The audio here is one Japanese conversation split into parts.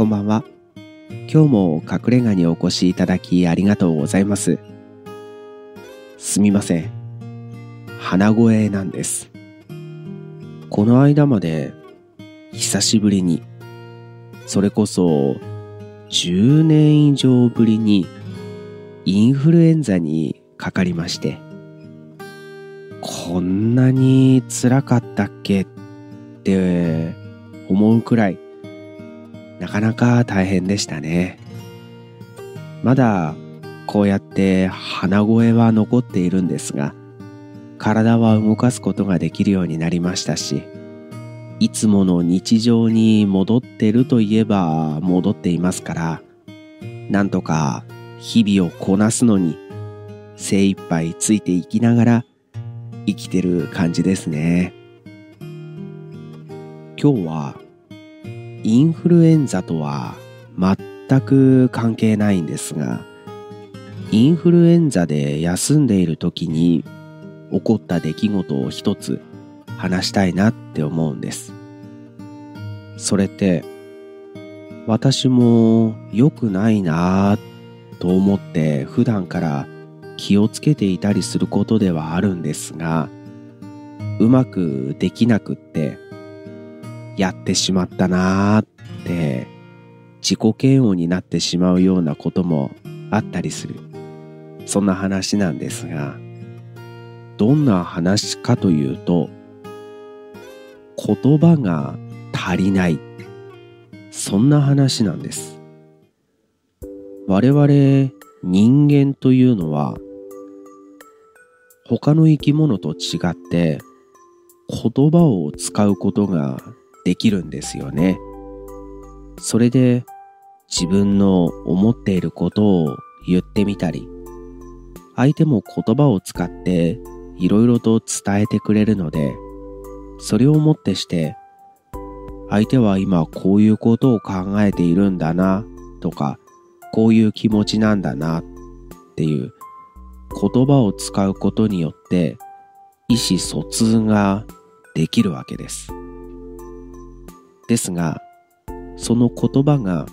こんばんは。今日も隠れ家にお越しいただきありがとうございます。すみません。鼻声なんです。この間まで久しぶりに、それこそ10年以上ぶりにインフルエンザにかかりまして、こんなに辛かったっけって思うくらいなかなか大変でしたね。まだこうやって鼻声は残っているんですが、体は動かすことができるようになりましたし、いつもの日常に戻ってるといえば戻っていますから、なんとか日々をこなすのに精一杯ついていきながら生きてる感じですね。今日はインフルエンザとは全く関係ないんですが、インフルエンザで休んでいる時に起こった出来事を一つ話したいなって思うんです。それって私も良くないなぁと思って普段から気をつけていたりすることではあるんですがうまくできなくってやってしまったなーって自己嫌悪になってしまうようなこともあったりする。そんな話なんですがどんな話かというと言葉が足りない。そんな話なんです。我々人間というのは他の生き物と違って言葉を使うことができるんですよね。それで自分の思っていることを言ってみたり、相手も言葉を使っていろいろと伝えてくれるので、それをもってして、相手は今こういうことを考えているんだなとか、こういう気持ちなんだなっていう言葉を使うことによって意思疎通ができるわけです。ですが、その言葉が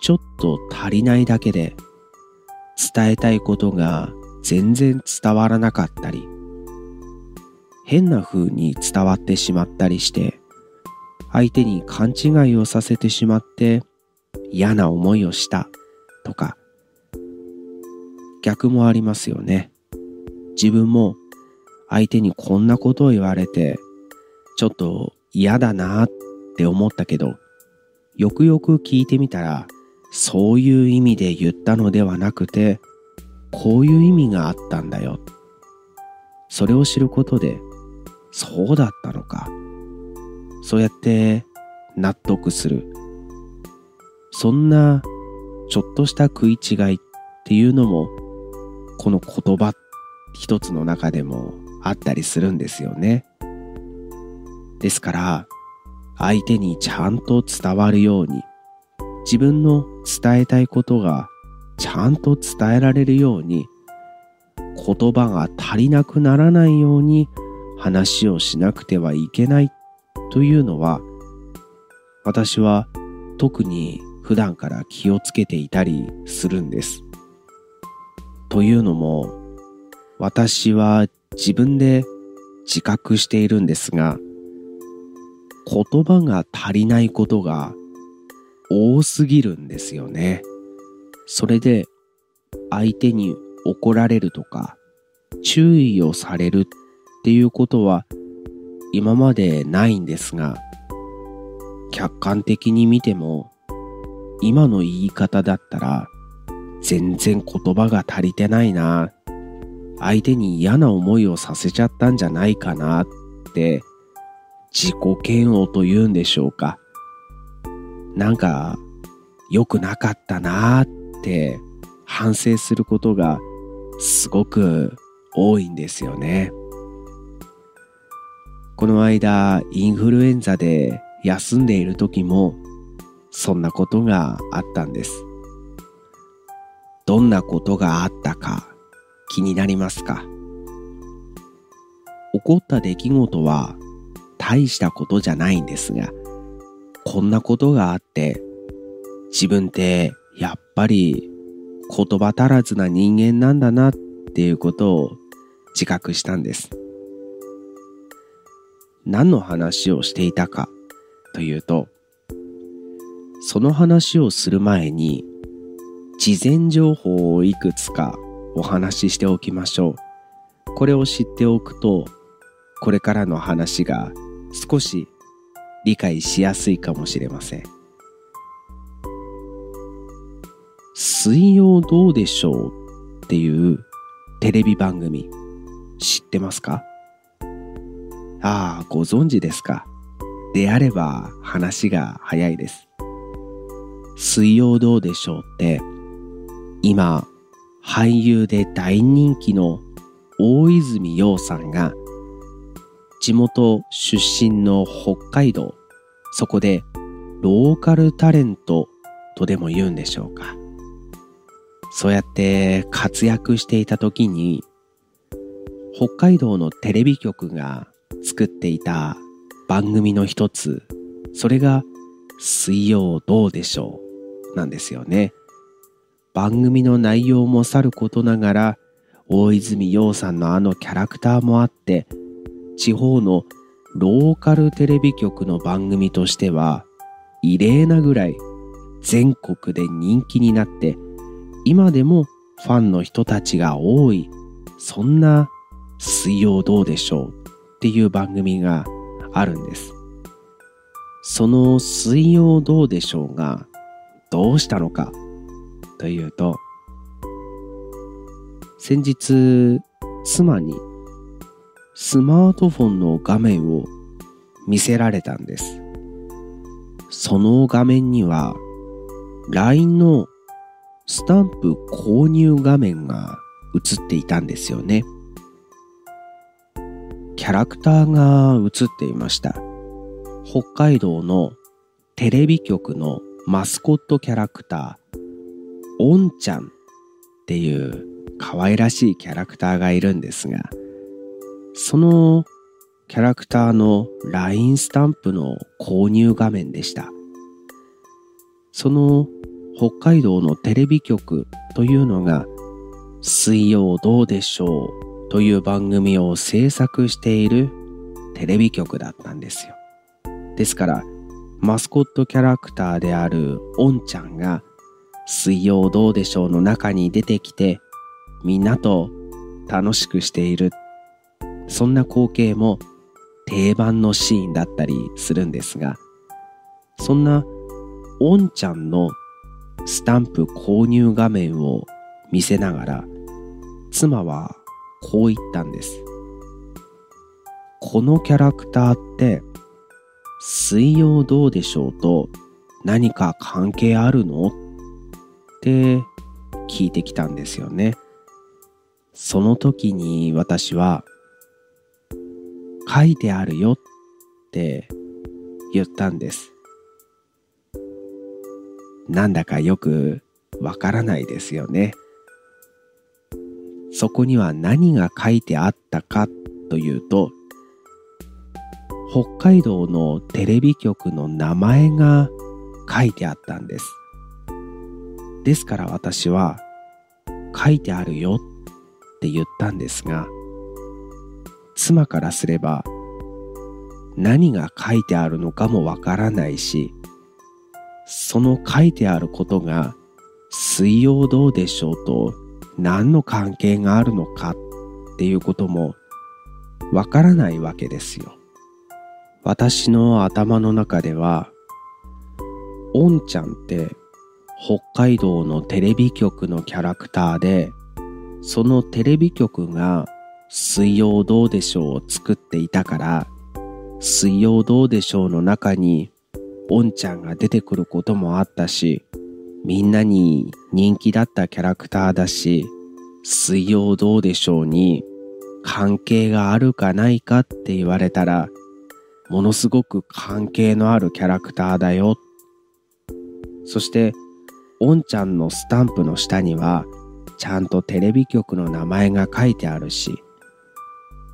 ちょっと足りないだけで伝えたいことが全然伝わらなかったり、変な風に伝わってしまったりして、相手に勘違いをさせてしまって嫌な思いをしたとか、逆もありますよね。自分も相手にこんなことを言われて、ちょっと嫌だなっって思ったけど、よくよく聞いてみたら、そういう意味で言ったのではなくて、こういう意味があったんだよ。それを知ることで、そうだったのか。そうやって納得する。そんなちょっとした食い違いっていうのも、この言葉一つの中でもあったりするんですよね。ですから、相手にちゃんと伝わるように、自分の伝えたいことがちゃんと伝えられるように、言葉が足りなくならないように話をしなくてはいけないというのは、私は特に普段から気をつけていたりするんです。というのも、私は自分で自覚しているんですが、言葉が足りないことが多すぎるんですよね。それで相手に怒られるとか注意をされるっていうことは今までないんですが客観的に見ても今の言い方だったら全然言葉が足りてないな相手に嫌な思いをさせちゃったんじゃないかなって自己嫌悪というんでしょうか。なんか良くなかったなーって反省することがすごく多いんですよね。この間インフルエンザで休んでいる時もそんなことがあったんです。どんなことがあったか気になりますか？起こった出来事は大したことじゃないんですが、こんなことがあって自分ってやっぱり言葉足らずな人間なんだなっていうことを自覚したんです。何の話をしていたかというと、その話をする前に事前情報をいくつかお話ししておきましょう。これを知っておくと、これからの話が少し理解しやすいかもしれません。水曜どうでしょうっていうテレビ番組知ってますか？ああ、ご存知ですか？であれば話が早いです。水曜どうでしょうって今俳優で大人気の大泉洋さんが地元出身の北海道。そこでローカルタレントとでも言うんでしょうか。そうやって活躍していた時に北海道のテレビ局が作っていた番組の一つ。それが水曜どうでしょうなんですよね。番組の内容もさることながら大泉洋さんのあのキャラクターもあって地方のローカルテレビ局の番組としては異例なぐらい全国で人気になって今でもファンの人たちが多い。そんな水曜どうでしょうっていう番組があるんです。その水曜どうでしょうがどうしたのかというと先日妻にスマートフォンの画面を見せられたんです。その画面には LINE のスタンプ購入画面が映っていたんですよね。キャラクターが映っていました。北海道のテレビ局のマスコットキャラクターおんちゃんっていう可愛らしいキャラクターがいるんですが、そのキャラクターの LINE スタンプの購入画面でした。その北海道のテレビ局というのが水曜どうでしょうという番組を制作しているテレビ局だったんですよ。ですからマスコットキャラクターであるおんちゃんが水曜どうでしょうの中に出てきてみんなと楽しくしているそんな光景も定番のシーンだったりするんですがそんなおんちゃんのスタンプ購入画面を見せながら妻はこう言ったんですこのキャラクターって水曜どうでしょうと何か関係あるの？って聞いてきたんですよね。その時に私は書いてあるよって言ったんです。なんだかよくわからないですよね。そこには何が書いてあったかというと、北海道のテレビ局の名前が書いてあったんです。ですから私は書いてあるよって言ったんですが、妻からすれば何が書いてあるのかもわからないし、その書いてあることが水曜どうでしょうと何の関係があるのかっていうこともわからないわけですよ。私の頭の中では、おんちゃんって北海道のテレビ局のキャラクターで、そのテレビ局が水曜どうでしょうを作っていたから、水曜どうでしょうの中に、おんちゃんが出てくることもあったし、みんなに人気だったキャラクターだし、水曜どうでしょうに関係があるかないかって言われたら、ものすごく関係のあるキャラクターだよ。そしておんちゃんのスタンプの下にはちゃんとテレビ局の名前が書いてあるし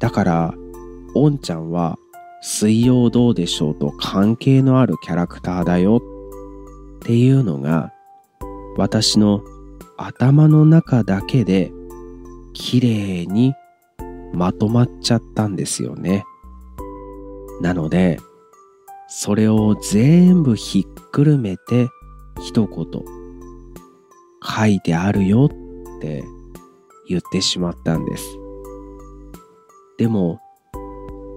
だからおんちゃんは水曜どうでしょうと関係のあるキャラクターだよっていうのが私の頭の中だけで綺麗にまとまっちゃったんですよね。なので、それを全部ひっくるめて一言書いてあるよって言ってしまったんです。でも、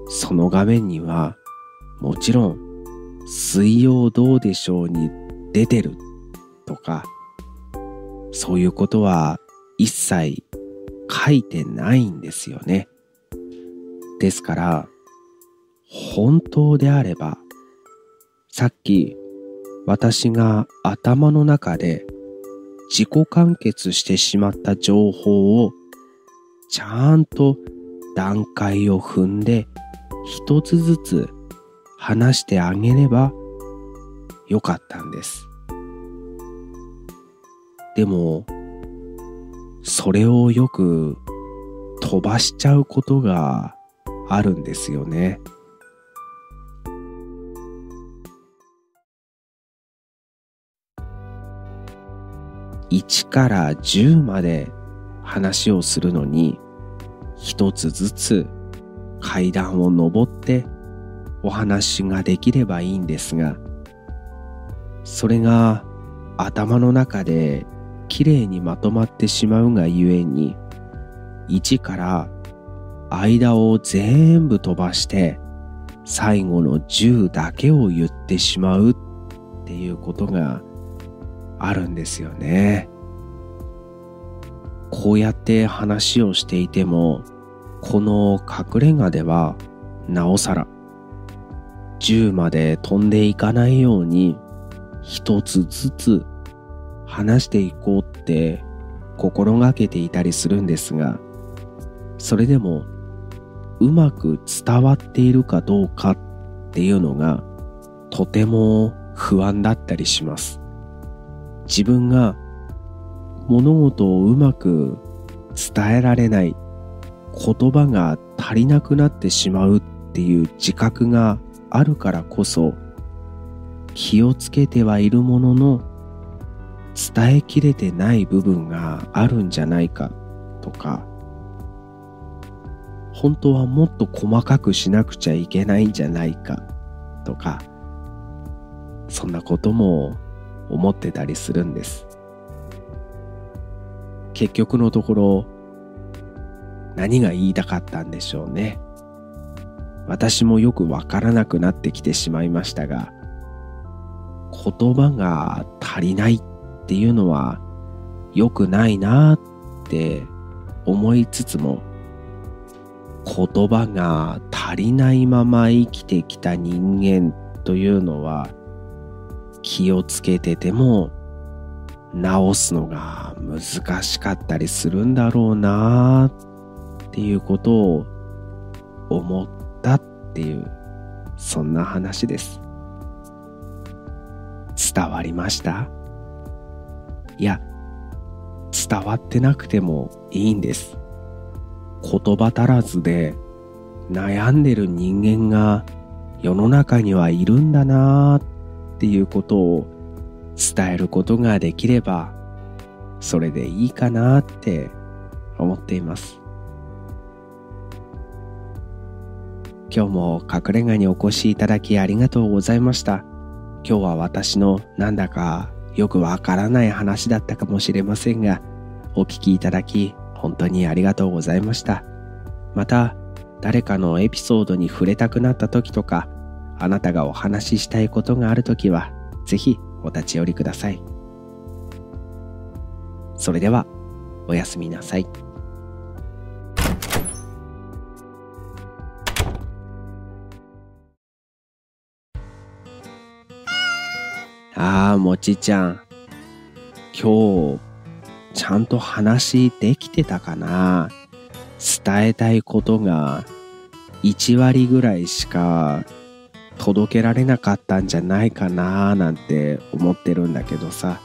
その画面にはもちろん水曜どうでしょうに出てるとかそういうことは一切書いてないんですよね。ですから、本当であれば、さっき私が頭の中で自己完結してしまった情報をちゃんと段階を踏んで一つずつ話してあげればよかったんです。でも、それをよく飛ばしちゃうことがあるんですよね。1から10まで話をするのに一つずつ階段を上ってお話ができればいいんですがそれが頭の中できれいにまとまってしまうがゆえに1から間を全部飛ばして最後の10だけを言ってしまうっていうことがあるんですよね。こうやって話をしていてもこの隠れ家ではなおさら10まで飛んでいかないように一つずつ話していこうって心がけていたりするんですが、それでもうまく伝わっているかどうかっていうのがとても不安だったりします。自分が物事をうまく伝えられない、言葉が足りなくなってしまうっていう自覚があるからこそ気をつけてはいるものの伝えきれてない部分があるんじゃないかとか本当はもっと細かくしなくちゃいけないんじゃないかとかそんなことも思ってたりするんです。結局のところ何が言いたかったんでしょうね。私もよくわからなくなってきてしまいましたが言葉が足りないっていうのは良くないなって思いつつも言葉が足りないまま生きてきた人間というのは気をつけてても直すのが難しかったりするんだろうなっていうことを思ったっていうそんな話です伝わりました？いや、伝わってなくてもいいんです。言葉足らずで悩んでる人間が世の中にはいるんだなっていうことを伝えることができればそれでいいかなって思っています。今日も隠れ家にお越しいただきありがとうございました。今日は私のなんだかよくわからない話だったかもしれませんが、お聞きいただき本当にありがとうございました。また、誰かのエピソードに触れたくなった時とか、あなたがお話ししたいことがある時は、ぜひお立ち寄りください。それでは、おやすみなさい。ああ、もちちゃん。今日、ちゃんと話できてたかな？伝えたいことが1割ぐらいしか届けられなかったんじゃないかななんて思ってるんだけどさ。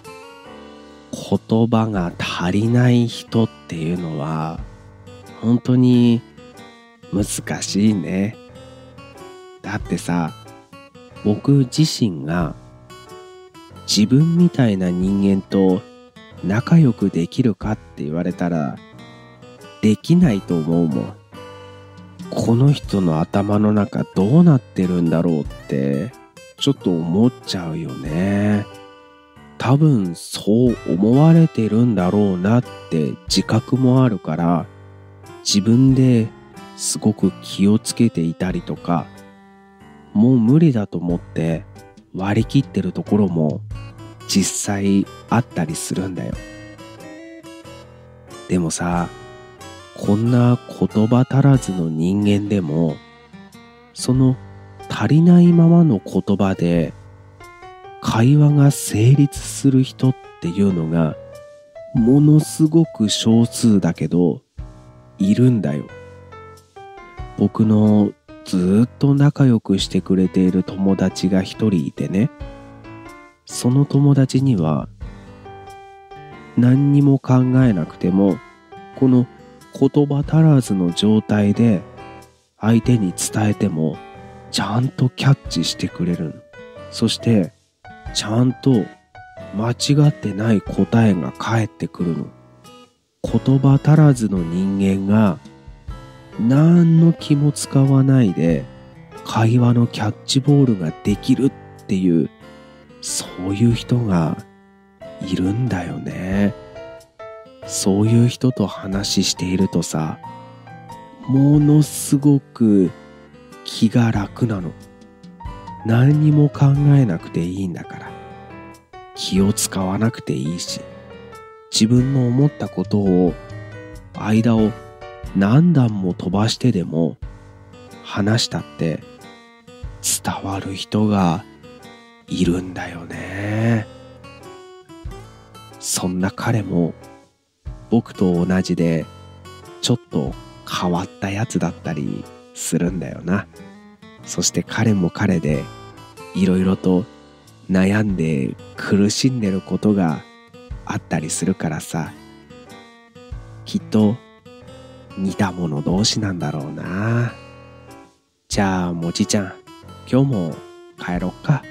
言葉が足りない人っていうのは本当に難しいね。だってさ、僕自身が自分みたいな人間と仲良くできるかって言われたらできないと思うもんこの人の頭の中どうなってるんだろうってちょっと思っちゃうよね。多分そう思われてるんだろうなって自覚もあるから自分ですごく気をつけていたりとかもう無理だと思って割り切ってるところも実際あったりするんだよ。でもさこんな言葉足らずの人間でもその足りないままの言葉で会話が成立する人っていうのがものすごく少数だけどいるんだよ。僕のずっと仲良くしてくれている友達が一人いてねその友達には何にも考えなくてもこの言葉足らずの状態で相手に伝えてもちゃんとキャッチしてくれる。そしてちゃんと間違ってない答えが返ってくるの。言葉足らずの人間が何の気も使わないで会話のキャッチボールができるっていうそういう人がいるんだよね。そういう人と話しているとさものすごく気が楽なの。何にも考えなくていいんだから。気を使わなくていいし自分の思ったことを間を何段も飛ばしてでも話したって伝わる人がいるんだよね。そんな彼も僕と同じでちょっと変わったやつだったりするんだよなそして彼も彼でいろいろと悩んで苦しんでることがあったりするからさきっと似た者同士なんだろうなじゃあもちちゃん今日も帰ろっか。